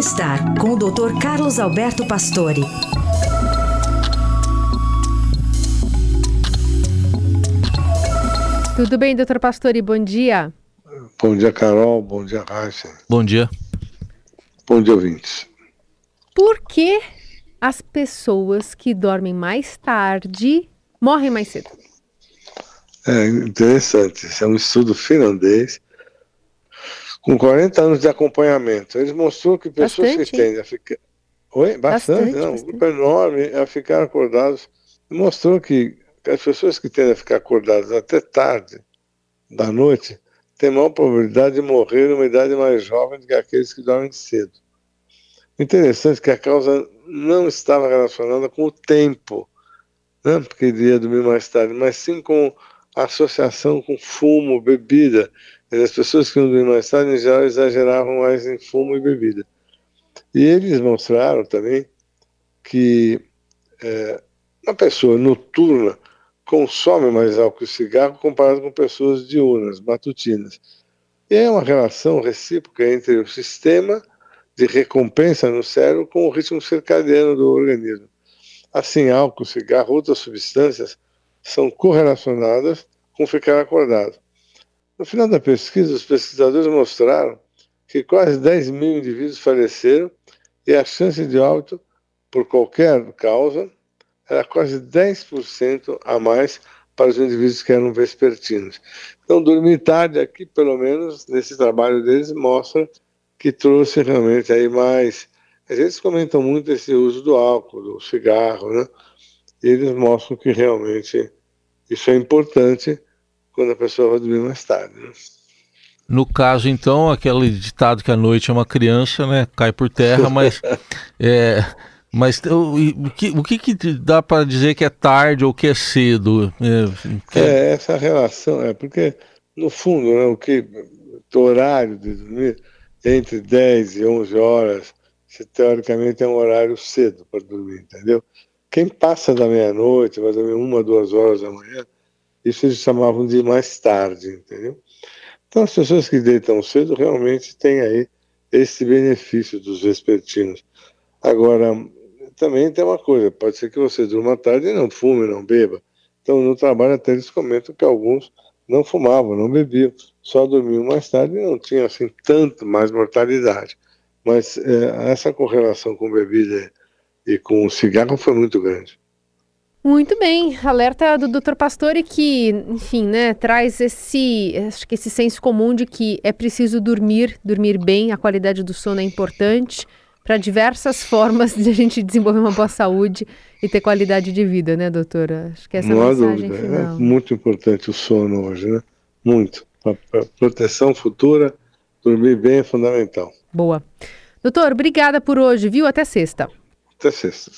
Bem-estar com o Dr. Carlos Alberto Pastore. Tudo bem, doutor Pastore? Bom dia. Bom dia, Carol. Bom dia, Raíssa. Bom dia. Bom dia, ouvintes. Por que as pessoas que dormem mais tarde morrem mais cedo? É interessante. Esse é um estudo finlandês com 40 anos de acompanhamento. Eles mostrou que pessoas Bastante, que tendem a ficar. Oi? Bastante, Bastante, não. bastante. Um grupo enorme a ficar acordados. Mostrou que as pessoas que tendem a ficar acordadas até tarde da noite têm maior probabilidade de morrer numa idade mais jovem do que aqueles que dormem cedo. Interessante que a causa não estava relacionada com o tempo, né? porque iria dormir mais tarde, mas sim com associação com fumo, bebida. As pessoas que iam dormir mais tarde, em geral, exageravam mais em fumo e bebida. E eles mostraram também que é, uma pessoa noturna consome mais álcool e cigarro comparado com pessoas diurnas, matutinas. E é uma relação recíproca entre o sistema de recompensa no cérebro com o ritmo circadiano do organismo. Assim, álcool, cigarro, outras substâncias são correlacionadas com ficar acordado. No final da pesquisa, os pesquisadores mostraram que quase 10 mil indivíduos faleceram e a chance de óbito por qualquer causa era quase 10% a mais para os indivíduos que eram vespertinos. Então, dormir tarde aqui, pelo menos, nesse trabalho deles, mostra que trouxe realmente aí mais. Eles comentam muito esse uso do álcool, do cigarro, né? E eles mostram que realmente isso é importante quando a pessoa vai dormir mais tarde. Né? No caso, então, aquele ditado que a noite é uma criança, né? Cai por terra, mas. é, mas o, que, o que, que dá para dizer que é tarde ou que é cedo? É, que... é essa relação, é porque, no fundo, né, o que o horário de dormir entre 10 e 11 horas, se, teoricamente é um horário cedo para dormir, entendeu? Quem passa da meia-noite, vai dormir uma, duas horas da manhã, isso eles chamavam de mais tarde, entendeu? Então as pessoas que deitam cedo realmente têm aí esse benefício dos vespertinos. Agora, também tem uma coisa, pode ser que você durma tarde e não fume, não beba. Então no trabalho até eles comentam que alguns não fumavam, não bebiam, só dormiam mais tarde e não tinham assim tanto mais mortalidade. Mas é, essa correlação com bebida e com cigarro foi muito grande. Muito bem, alerta do Dr. Pastore que, enfim, né, traz esse, acho que esse senso comum de que é preciso dormir, dormir bem, a qualidade do sono é importante para diversas formas de a gente desenvolver uma boa saúde e ter qualidade de vida, né, doutora? Acho que essa Não é a há mensagem dúvida, final. é muito importante o sono hoje, né? Muito. Para proteção futura, dormir bem é fundamental. Boa. Doutor, obrigada por hoje, viu? Até sexta. Até sexta.